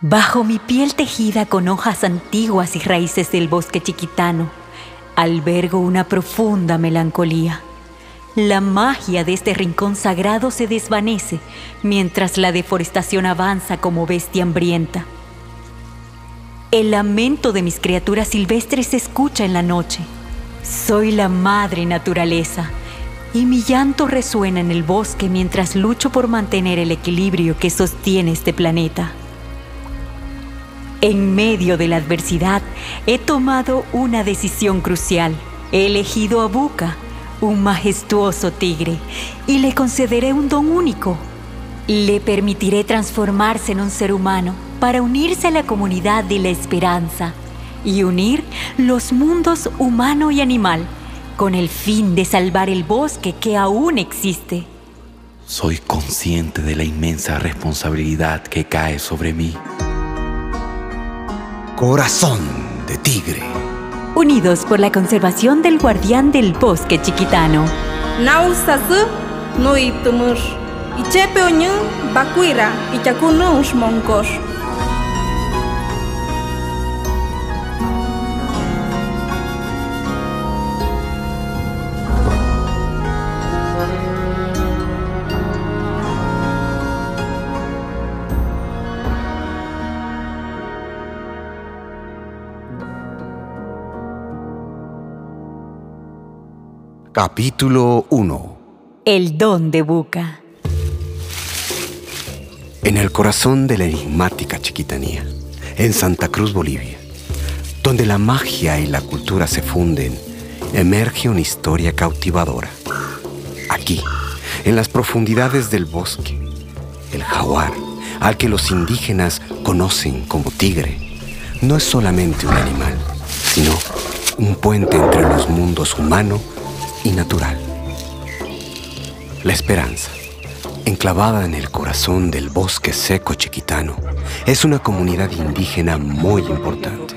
Bajo mi piel tejida con hojas antiguas y raíces del bosque chiquitano, albergo una profunda melancolía. La magia de este rincón sagrado se desvanece mientras la deforestación avanza como bestia hambrienta. El lamento de mis criaturas silvestres se escucha en la noche. Soy la madre naturaleza y mi llanto resuena en el bosque mientras lucho por mantener el equilibrio que sostiene este planeta. En medio de la adversidad he tomado una decisión crucial. He elegido a Buka, un majestuoso tigre, y le concederé un don único. Le permitiré transformarse en un ser humano para unirse a la comunidad de la esperanza y unir los mundos humano y animal con el fin de salvar el bosque que aún existe. Soy consciente de la inmensa responsabilidad que cae sobre mí. Corazón de tigre. Unidos por la conservación del guardián del bosque chiquitano. Nausasu nui tumur. Ichepe oñu bakuira ichakunu ushmonkor. Capítulo 1 El don de Buca. En el corazón de la enigmática chiquitanía, en Santa Cruz, Bolivia, donde la magia y la cultura se funden, emerge una historia cautivadora. Aquí, en las profundidades del bosque, el jaguar, al que los indígenas conocen como tigre, no es solamente un animal, sino un puente entre los mundos humano y natural. La esperanza, enclavada en el corazón del bosque seco chiquitano, es una comunidad indígena muy importante.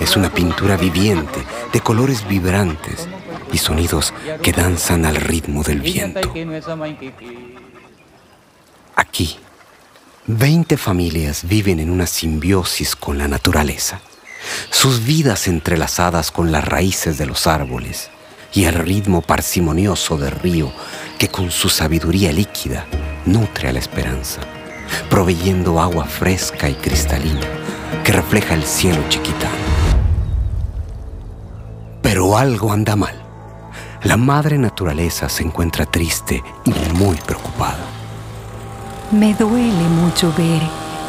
Es una pintura viviente de colores vibrantes y sonidos que danzan al ritmo del viento. Aquí, 20 familias viven en una simbiosis con la naturaleza, sus vidas entrelazadas con las raíces de los árboles y el ritmo parsimonioso del río que con su sabiduría líquida nutre a la esperanza, proveyendo agua fresca y cristalina que refleja el cielo chiquitano. Pero algo anda mal. La madre naturaleza se encuentra triste y muy preocupada. Me duele mucho ver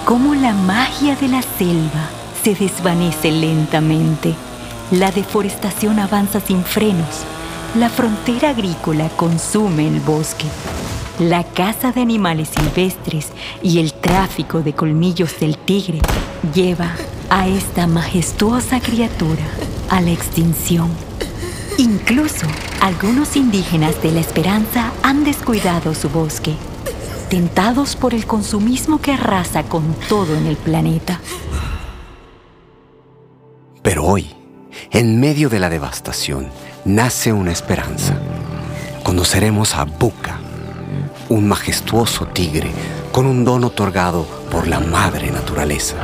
cómo la magia de la selva se desvanece lentamente. La deforestación avanza sin frenos. La frontera agrícola consume el bosque. La caza de animales silvestres y el tráfico de colmillos del tigre lleva a esta majestuosa criatura a la extinción. Incluso algunos indígenas de la esperanza han descuidado su bosque, tentados por el consumismo que arrasa con todo en el planeta. Pero hoy, en medio de la devastación, nace una esperanza. Conoceremos a Buka, un majestuoso tigre con un don otorgado por la madre naturaleza.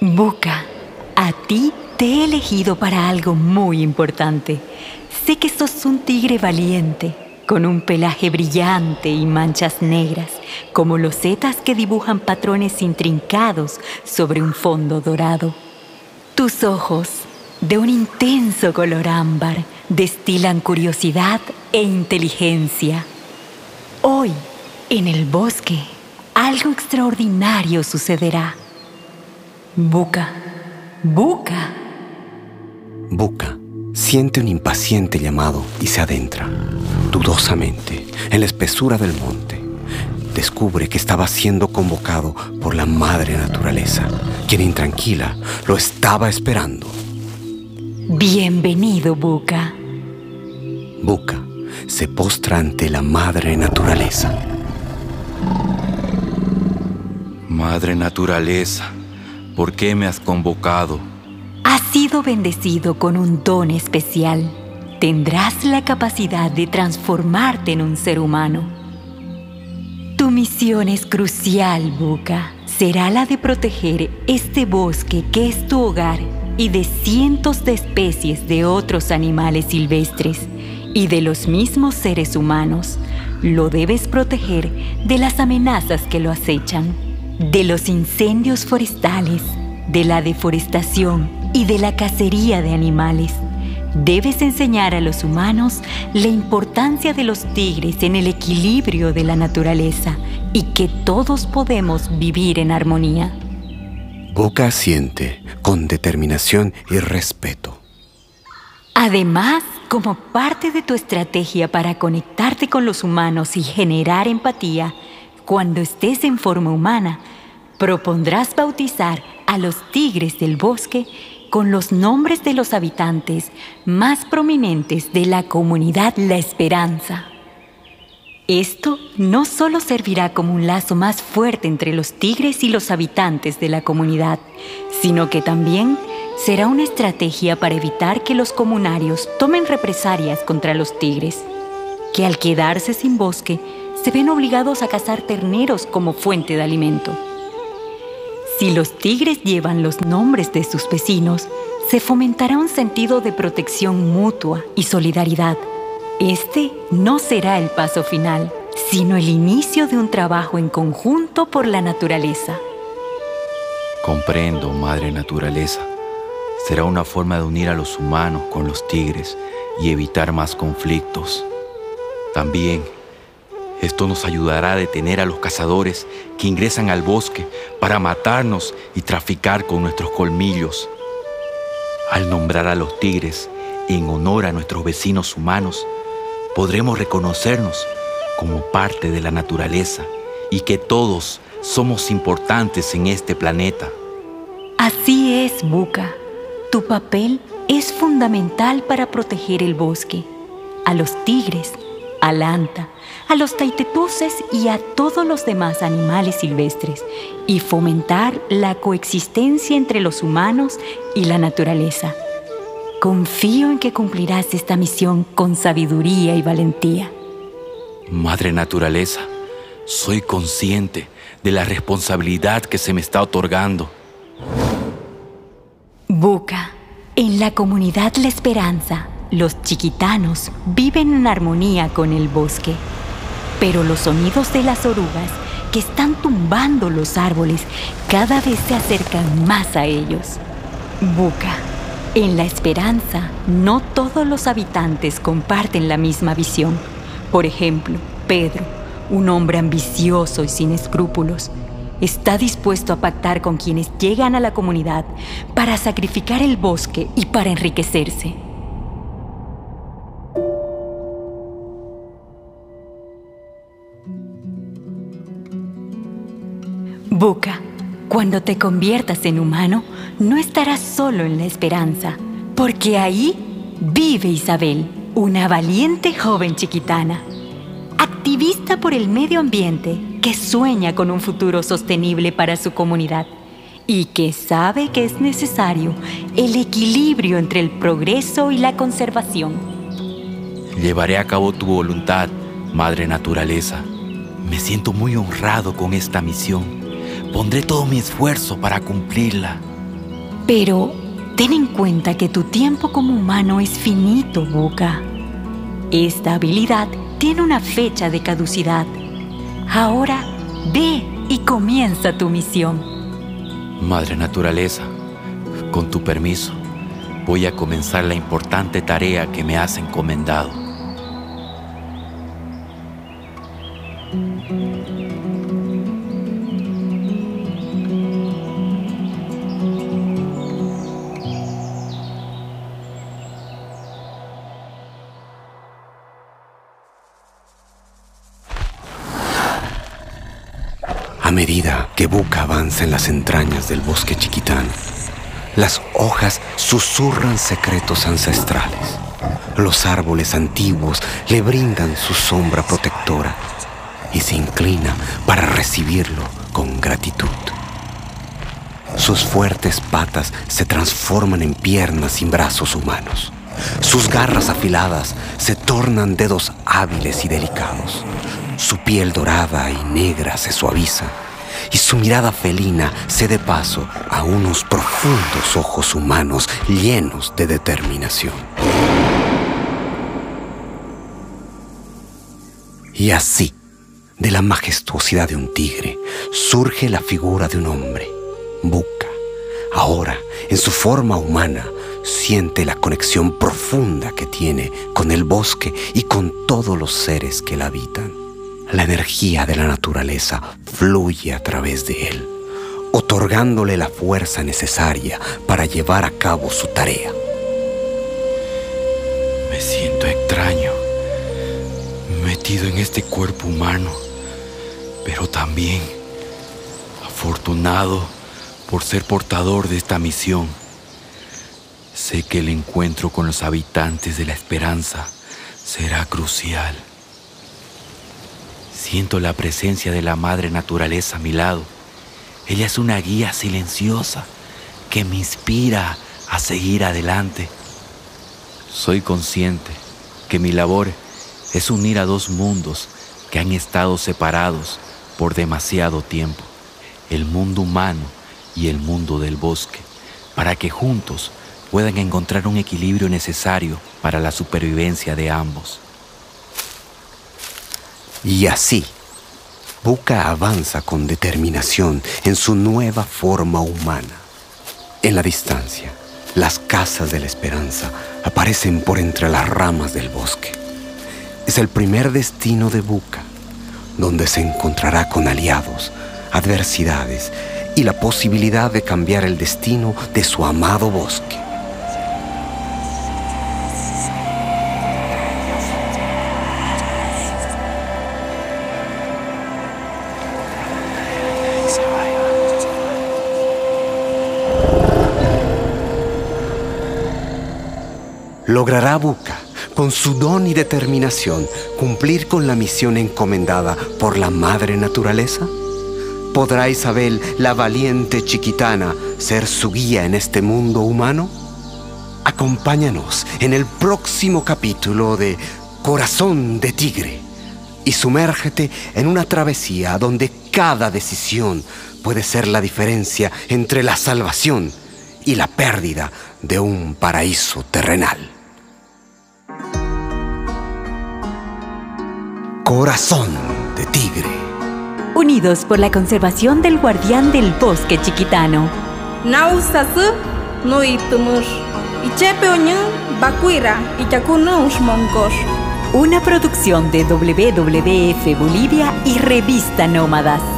Buka, a ti te he elegido para algo muy importante. Sé que sos un tigre valiente, con un pelaje brillante y manchas negras, como los setas que dibujan patrones intrincados sobre un fondo dorado. Tus ojos, de un intenso color ámbar, destilan curiosidad e inteligencia. Hoy, en el bosque, algo extraordinario sucederá. Buca, Buca. Buka siente un impaciente llamado y se adentra, dudosamente, en la espesura del monte. Descubre que estaba siendo convocado por la madre naturaleza, quien intranquila lo estaba esperando. Bienvenido, Buca. Buka se postra ante la madre naturaleza. Madre naturaleza, ¿por qué me has convocado? Has sido bendecido con un don especial. Tendrás la capacidad de transformarte en un ser humano. Tu misión es crucial, Buka. Será la de proteger este bosque que es tu hogar y de cientos de especies de otros animales silvestres y de los mismos seres humanos. Lo debes proteger de las amenazas que lo acechan, de los incendios forestales, de la deforestación y de la cacería de animales. Debes enseñar a los humanos la importancia de los tigres en el equilibrio de la naturaleza y que todos podemos vivir en armonía. Boca asiente con determinación y respeto. Además, como parte de tu estrategia para conectarte con los humanos y generar empatía, cuando estés en forma humana, propondrás bautizar a los tigres del bosque con los nombres de los habitantes más prominentes de la comunidad La Esperanza. Esto no solo servirá como un lazo más fuerte entre los tigres y los habitantes de la comunidad, sino que también será una estrategia para evitar que los comunarios tomen represalias contra los tigres, que al quedarse sin bosque se ven obligados a cazar terneros como fuente de alimento. Si los tigres llevan los nombres de sus vecinos, se fomentará un sentido de protección mutua y solidaridad. Este no será el paso final, sino el inicio de un trabajo en conjunto por la naturaleza. Comprendo, Madre Naturaleza. Será una forma de unir a los humanos con los tigres y evitar más conflictos. También esto nos ayudará a detener a los cazadores que ingresan al bosque para matarnos y traficar con nuestros colmillos. Al nombrar a los tigres en honor a nuestros vecinos humanos, podremos reconocernos como parte de la naturaleza y que todos somos importantes en este planeta. Así es, Buka. Tu papel es fundamental para proteger el bosque, a los tigres, al anta, a los taitetuses y a todos los demás animales silvestres y fomentar la coexistencia entre los humanos y la naturaleza. Confío en que cumplirás esta misión con sabiduría y valentía. Madre Naturaleza, soy consciente de la responsabilidad que se me está otorgando. Buca, en la comunidad La Esperanza, los chiquitanos viven en armonía con el bosque pero los sonidos de las orugas que están tumbando los árboles cada vez se acercan más a ellos. Buca. En la esperanza, no todos los habitantes comparten la misma visión. Por ejemplo, Pedro, un hombre ambicioso y sin escrúpulos, está dispuesto a pactar con quienes llegan a la comunidad para sacrificar el bosque y para enriquecerse. Buca, cuando te conviertas en humano, no estarás solo en la esperanza, porque ahí vive Isabel, una valiente joven chiquitana, activista por el medio ambiente que sueña con un futuro sostenible para su comunidad y que sabe que es necesario el equilibrio entre el progreso y la conservación. Llevaré a cabo tu voluntad, Madre Naturaleza. Me siento muy honrado con esta misión Pondré todo mi esfuerzo para cumplirla. Pero ten en cuenta que tu tiempo como humano es finito, Boca. Esta habilidad tiene una fecha de caducidad. Ahora ve y comienza tu misión. Madre Naturaleza, con tu permiso, voy a comenzar la importante tarea que me has encomendado. En las entrañas del bosque chiquitán, las hojas susurran secretos ancestrales. Los árboles antiguos le brindan su sombra protectora y se inclina para recibirlo con gratitud. Sus fuertes patas se transforman en piernas sin brazos humanos. Sus garras afiladas se tornan dedos hábiles y delicados. Su piel dorada y negra se suaviza y su mirada felina cede paso a unos profundos ojos humanos llenos de determinación. Y así, de la majestuosidad de un tigre, surge la figura de un hombre, Buka. Ahora, en su forma humana, siente la conexión profunda que tiene con el bosque y con todos los seres que la habitan. La energía de la naturaleza fluye a través de él, otorgándole la fuerza necesaria para llevar a cabo su tarea. Me siento extraño, metido en este cuerpo humano, pero también afortunado por ser portador de esta misión. Sé que el encuentro con los habitantes de la esperanza será crucial. Siento la presencia de la madre naturaleza a mi lado. Ella es una guía silenciosa que me inspira a seguir adelante. Soy consciente que mi labor es unir a dos mundos que han estado separados por demasiado tiempo, el mundo humano y el mundo del bosque, para que juntos puedan encontrar un equilibrio necesario para la supervivencia de ambos. Y así, Buka avanza con determinación en su nueva forma humana. En la distancia, las casas de la esperanza aparecen por entre las ramas del bosque. Es el primer destino de Buka, donde se encontrará con aliados, adversidades y la posibilidad de cambiar el destino de su amado bosque. ¿Logrará Buca, con su don y determinación, cumplir con la misión encomendada por la Madre Naturaleza? ¿Podrá Isabel, la valiente chiquitana, ser su guía en este mundo humano? Acompáñanos en el próximo capítulo de Corazón de Tigre y sumérgete en una travesía donde cada decisión puede ser la diferencia entre la salvación y la pérdida de un paraíso terrenal. Corazón de Tigre unidos por la conservación del guardián del bosque chiquitano. Una producción de WWF Bolivia y Revista Nómadas.